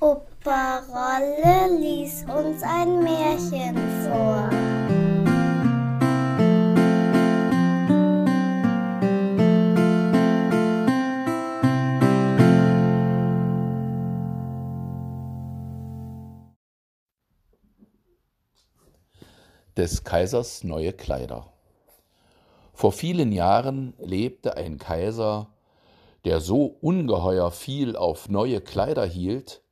Opa Rolle lies uns ein Märchen vor. Des Kaisers neue Kleider. Vor vielen Jahren lebte ein Kaiser, der so ungeheuer viel auf neue Kleider hielt,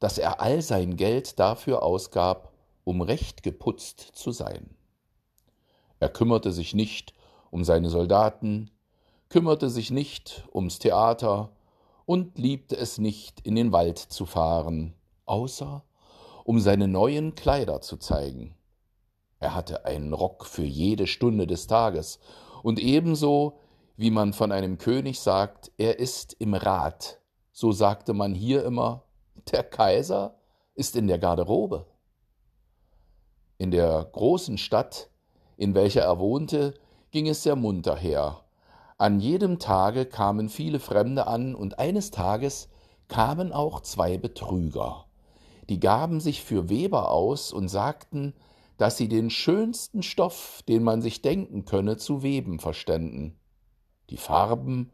dass er all sein Geld dafür ausgab, um recht geputzt zu sein. Er kümmerte sich nicht um seine Soldaten, kümmerte sich nicht ums Theater und liebte es nicht, in den Wald zu fahren, außer um seine neuen Kleider zu zeigen. Er hatte einen Rock für jede Stunde des Tages, und ebenso wie man von einem König sagt, er ist im Rat, so sagte man hier immer, der Kaiser ist in der Garderobe. In der großen Stadt, in welcher er wohnte, ging es sehr munter her. An jedem Tage kamen viele Fremde an, und eines Tages kamen auch zwei Betrüger. Die gaben sich für Weber aus und sagten, dass sie den schönsten Stoff, den man sich denken könne, zu weben verständen. Die Farben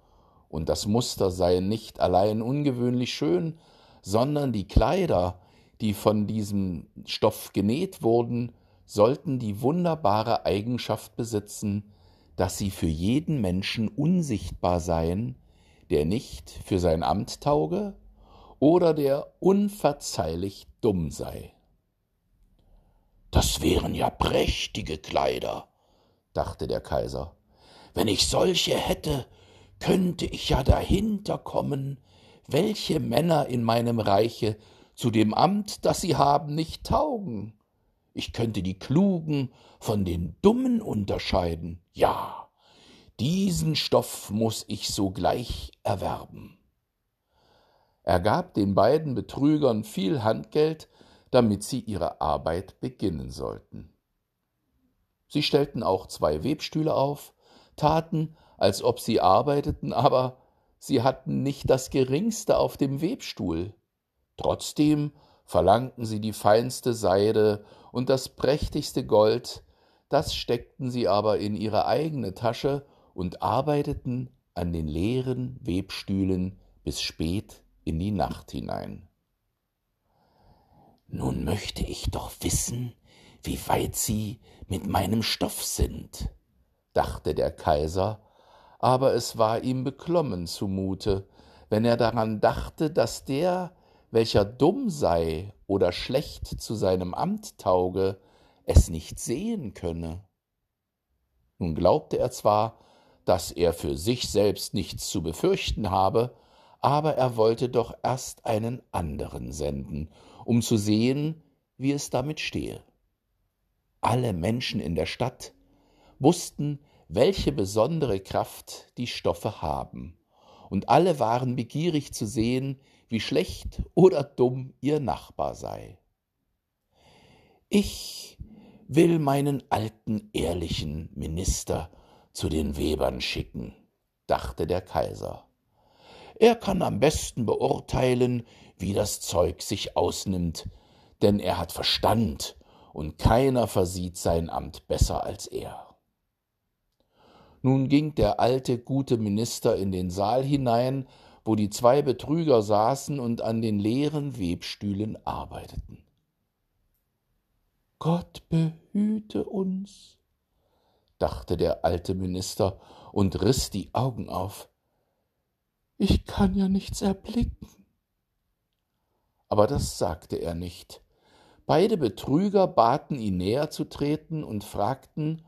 und das Muster seien nicht allein ungewöhnlich schön, sondern die Kleider, die von diesem Stoff genäht wurden, sollten die wunderbare Eigenschaft besitzen, dass sie für jeden Menschen unsichtbar seien, der nicht für sein Amt tauge oder der unverzeihlich dumm sei. Das wären ja prächtige Kleider, dachte der Kaiser. Wenn ich solche hätte, könnte ich ja dahinter kommen, welche Männer in meinem Reiche zu dem Amt, das sie haben, nicht taugen. Ich könnte die Klugen von den Dummen unterscheiden. Ja, diesen Stoff muss ich sogleich erwerben. Er gab den beiden Betrügern viel Handgeld, damit sie ihre Arbeit beginnen sollten. Sie stellten auch zwei Webstühle auf, taten, als ob sie arbeiteten, aber sie hatten nicht das geringste auf dem Webstuhl. Trotzdem verlangten sie die feinste Seide und das prächtigste Gold, das steckten sie aber in ihre eigene Tasche und arbeiteten an den leeren Webstühlen bis spät in die Nacht hinein. Nun möchte ich doch wissen, wie weit Sie mit meinem Stoff sind, dachte der Kaiser, aber es war ihm beklommen zumute, wenn er daran dachte, dass der, welcher dumm sei oder schlecht zu seinem Amt tauge, es nicht sehen könne. Nun glaubte er zwar, dass er für sich selbst nichts zu befürchten habe, aber er wollte doch erst einen anderen senden um zu sehen, wie es damit stehe. Alle Menschen in der Stadt wussten, welche besondere Kraft die Stoffe haben, und alle waren begierig zu sehen, wie schlecht oder dumm ihr Nachbar sei. Ich will meinen alten ehrlichen Minister zu den Webern schicken, dachte der Kaiser. Er kann am besten beurteilen, wie das Zeug sich ausnimmt, denn er hat Verstand und keiner versieht sein Amt besser als er. Nun ging der alte, gute Minister in den Saal hinein, wo die zwei Betrüger saßen und an den leeren Webstühlen arbeiteten. Gott behüte uns, dachte der alte Minister und riß die Augen auf. Ich kann ja nichts erblicken aber das sagte er nicht. Beide Betrüger baten ihn näher zu treten und fragten,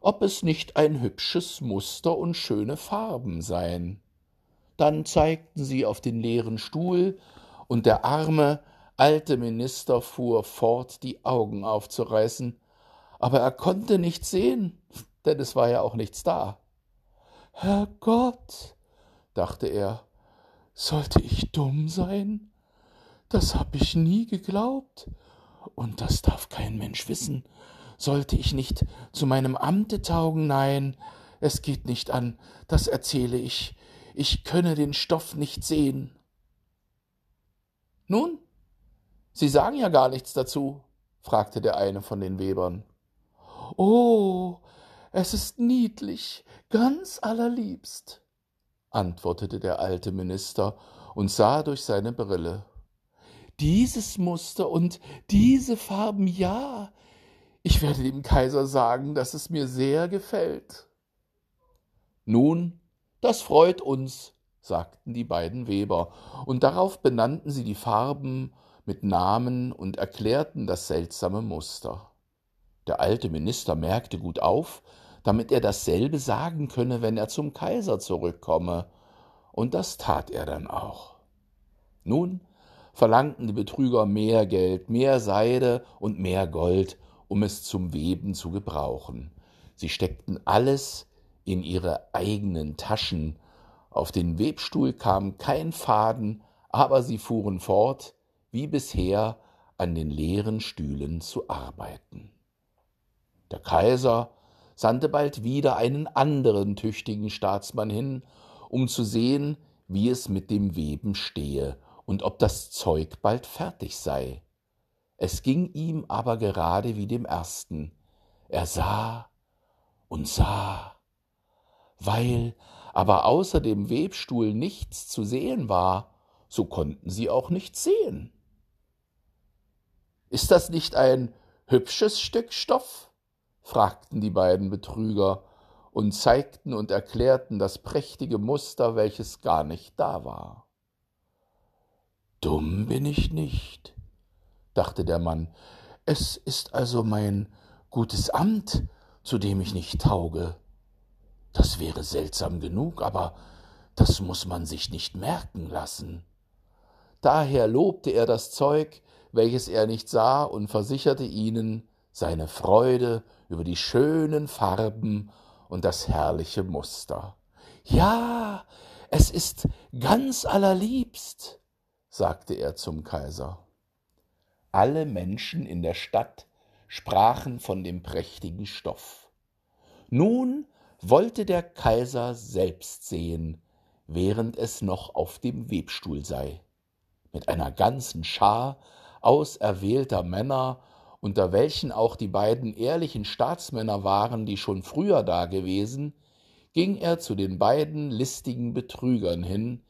ob es nicht ein hübsches Muster und schöne Farben seien. Dann zeigten sie auf den leeren Stuhl, und der arme, alte Minister fuhr fort, die Augen aufzureißen, aber er konnte nichts sehen, denn es war ja auch nichts da. Herr Gott, dachte er, sollte ich dumm sein? Das hab ich nie geglaubt. Und das darf kein Mensch wissen. Sollte ich nicht zu meinem Amte taugen? Nein, es geht nicht an, das erzähle ich. Ich könne den Stoff nicht sehen. Nun, Sie sagen ja gar nichts dazu, fragte der eine von den Webern. Oh, es ist niedlich, ganz allerliebst, antwortete der alte Minister und sah durch seine Brille. Dieses Muster und diese Farben, ja, ich werde dem Kaiser sagen, dass es mir sehr gefällt. Nun, das freut uns, sagten die beiden Weber, und darauf benannten sie die Farben mit Namen und erklärten das seltsame Muster. Der alte Minister merkte gut auf, damit er dasselbe sagen könne, wenn er zum Kaiser zurückkomme, und das tat er dann auch. Nun verlangten die Betrüger mehr Geld, mehr Seide und mehr Gold, um es zum Weben zu gebrauchen. Sie steckten alles in ihre eigenen Taschen. Auf den Webstuhl kam kein Faden, aber sie fuhren fort, wie bisher an den leeren Stühlen zu arbeiten. Der Kaiser sandte bald wieder einen anderen tüchtigen Staatsmann hin, um zu sehen, wie es mit dem Weben stehe und ob das Zeug bald fertig sei. Es ging ihm aber gerade wie dem ersten. Er sah und sah weil aber außer dem Webstuhl nichts zu sehen war, so konnten sie auch nichts sehen. Ist das nicht ein hübsches Stück Stoff? fragten die beiden Betrüger und zeigten und erklärten das prächtige Muster, welches gar nicht da war. Dumm bin ich nicht, dachte der Mann, es ist also mein gutes Amt, zu dem ich nicht tauge. Das wäre seltsam genug, aber das muss man sich nicht merken lassen. Daher lobte er das Zeug, welches er nicht sah, und versicherte ihnen seine Freude über die schönen Farben und das herrliche Muster. Ja, es ist ganz allerliebst, sagte er zum Kaiser. Alle Menschen in der Stadt sprachen von dem prächtigen Stoff. Nun wollte der Kaiser selbst sehen, während es noch auf dem Webstuhl sei. Mit einer ganzen Schar auserwählter Männer, unter welchen auch die beiden ehrlichen Staatsmänner waren, die schon früher dagewesen, ging er zu den beiden listigen Betrügern hin,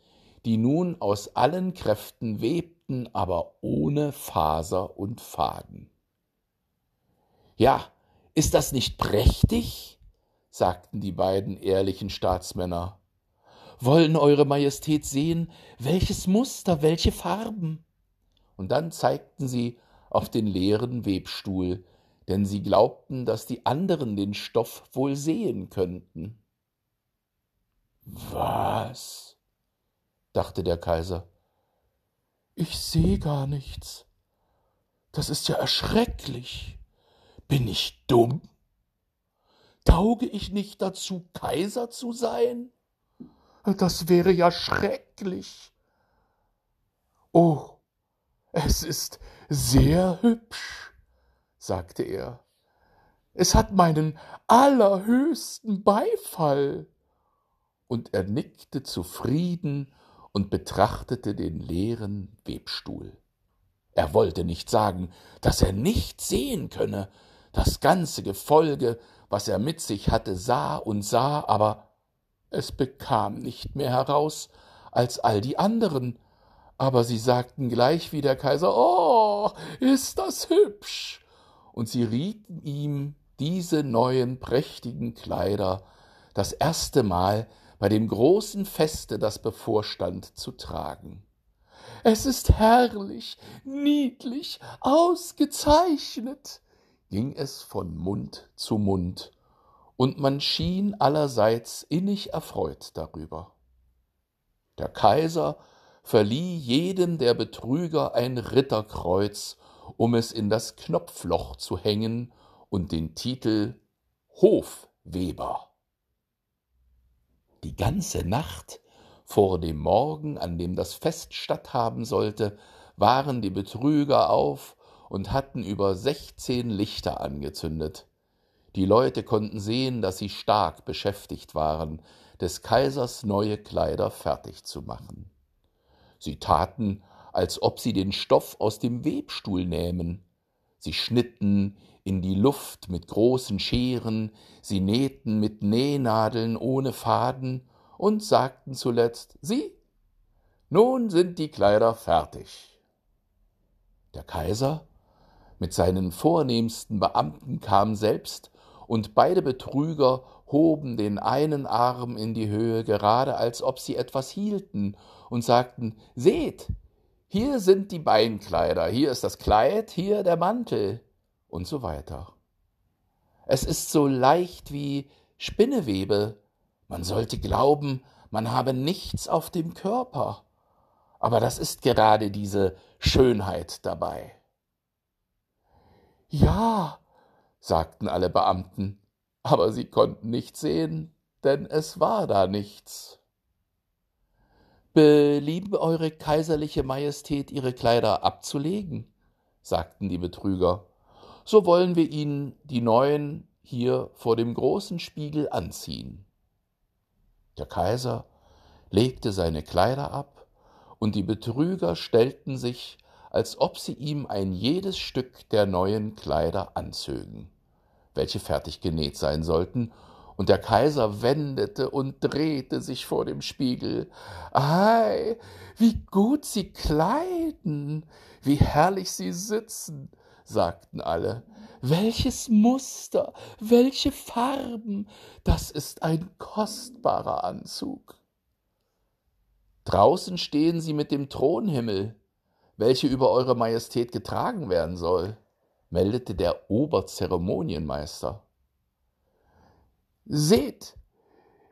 die nun aus allen Kräften webten, aber ohne Faser und Faden. Ja, ist das nicht prächtig? sagten die beiden ehrlichen Staatsmänner. Wollen Eure Majestät sehen, welches Muster, welche Farben? Und dann zeigten sie auf den leeren Webstuhl, denn sie glaubten, dass die anderen den Stoff wohl sehen könnten. Was? Dachte der Kaiser. Ich sehe gar nichts. Das ist ja erschrecklich. Bin ich dumm? Tauge ich nicht dazu, Kaiser zu sein? Das wäre ja schrecklich. Oh, es ist sehr hübsch, sagte er. Es hat meinen allerhöchsten Beifall. Und er nickte zufrieden und betrachtete den leeren Webstuhl. Er wollte nicht sagen, dass er nicht sehen könne, das ganze Gefolge was er mit sich hatte, sah und sah, aber es bekam nicht mehr heraus als all die anderen. Aber sie sagten gleich wie der Kaiser, Oh, ist das hübsch! Und sie rieten ihm diese neuen prächtigen Kleider das erste Mal bei dem großen Feste, das bevorstand, zu tragen. Es ist herrlich, niedlich, ausgezeichnet, ging es von Mund zu Mund, und man schien allerseits innig erfreut darüber. Der Kaiser verlieh jedem der Betrüger ein Ritterkreuz, um es in das Knopfloch zu hängen und den Titel Hofweber. Die ganze Nacht vor dem Morgen, an dem das Fest statthaben sollte, waren die Betrüger auf und hatten über sechzehn Lichter angezündet. Die Leute konnten sehen, dass sie stark beschäftigt waren, des Kaisers neue Kleider fertig zu machen. Sie taten als ob sie den Stoff aus dem Webstuhl nähmen. Sie schnitten in die Luft mit großen Scheren, sie nähten mit Nähnadeln ohne Faden und sagten zuletzt, sieh, nun sind die Kleider fertig. Der Kaiser mit seinen vornehmsten Beamten kam selbst, und beide Betrüger hoben den einen Arm in die Höhe, gerade als ob sie etwas hielten, und sagten Seht, hier sind die Beinkleider, hier ist das Kleid, hier der Mantel, und so weiter. Es ist so leicht wie Spinnewebe. Man sollte glauben, man habe nichts auf dem Körper. Aber das ist gerade diese Schönheit dabei. Ja, sagten alle Beamten, aber sie konnten nicht sehen, denn es war da nichts. Belieben Eure kaiserliche Majestät, Ihre Kleider abzulegen? sagten die Betrüger. So wollen wir Ihnen die neuen hier vor dem großen Spiegel anziehen. Der Kaiser legte seine Kleider ab, und die Betrüger stellten sich als ob sie ihm ein jedes Stück der neuen Kleider anzögen, welche fertig genäht sein sollten, und der Kaiser wendete und drehte sich vor dem Spiegel. Ei, wie gut sie kleiden, wie herrlich sie sitzen, sagten alle. Welches Muster, welche Farben, das ist ein kostbarer Anzug. Draußen stehen sie mit dem Thronhimmel, welche über Eure Majestät getragen werden soll, meldete der Oberzeremonienmeister. Seht,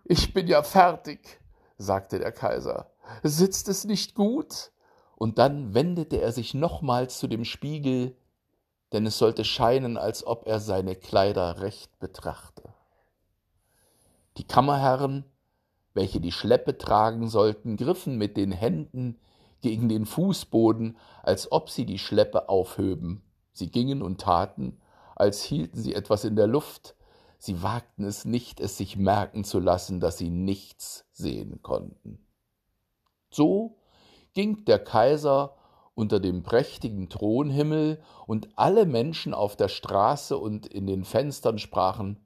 ich bin ja fertig, sagte der Kaiser. Sitzt es nicht gut? Und dann wendete er sich nochmals zu dem Spiegel, denn es sollte scheinen, als ob er seine Kleider recht betrachte. Die Kammerherren, welche die Schleppe tragen sollten, griffen mit den Händen gegen den Fußboden, als ob sie die Schleppe aufhöben. Sie gingen und taten, als hielten sie etwas in der Luft. Sie wagten es nicht, es sich merken zu lassen, dass sie nichts sehen konnten. So ging der Kaiser unter dem prächtigen Thronhimmel, und alle Menschen auf der Straße und in den Fenstern sprachen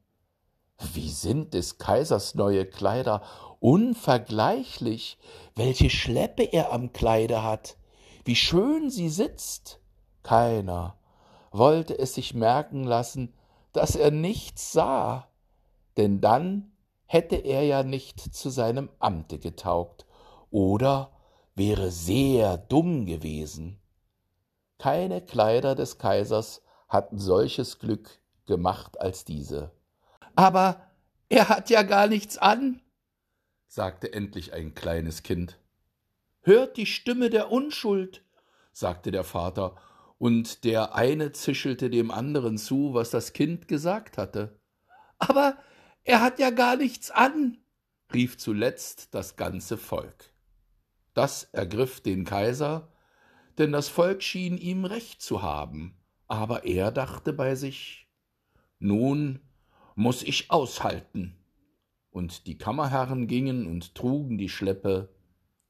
Wie sind des Kaisers neue Kleider Unvergleichlich, welche Schleppe er am Kleide hat, wie schön sie sitzt. Keiner wollte es sich merken lassen, dass er nichts sah, denn dann hätte er ja nicht zu seinem Amte getaugt oder wäre sehr dumm gewesen. Keine Kleider des Kaisers hatten solches Glück gemacht als diese. Aber er hat ja gar nichts an, sagte endlich ein kleines Kind. Hört die Stimme der Unschuld, sagte der Vater, und der eine zischelte dem anderen zu, was das Kind gesagt hatte. Aber er hat ja gar nichts an, rief zuletzt das ganze Volk. Das ergriff den Kaiser, denn das Volk schien ihm recht zu haben, aber er dachte bei sich Nun muss ich aushalten und die Kammerherren gingen und trugen die Schleppe,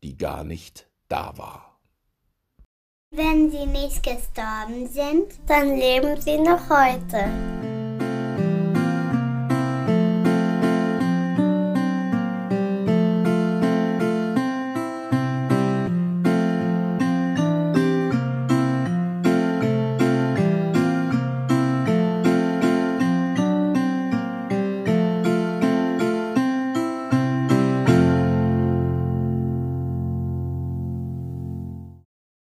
die gar nicht da war. Wenn sie nicht gestorben sind, dann leben sie noch heute.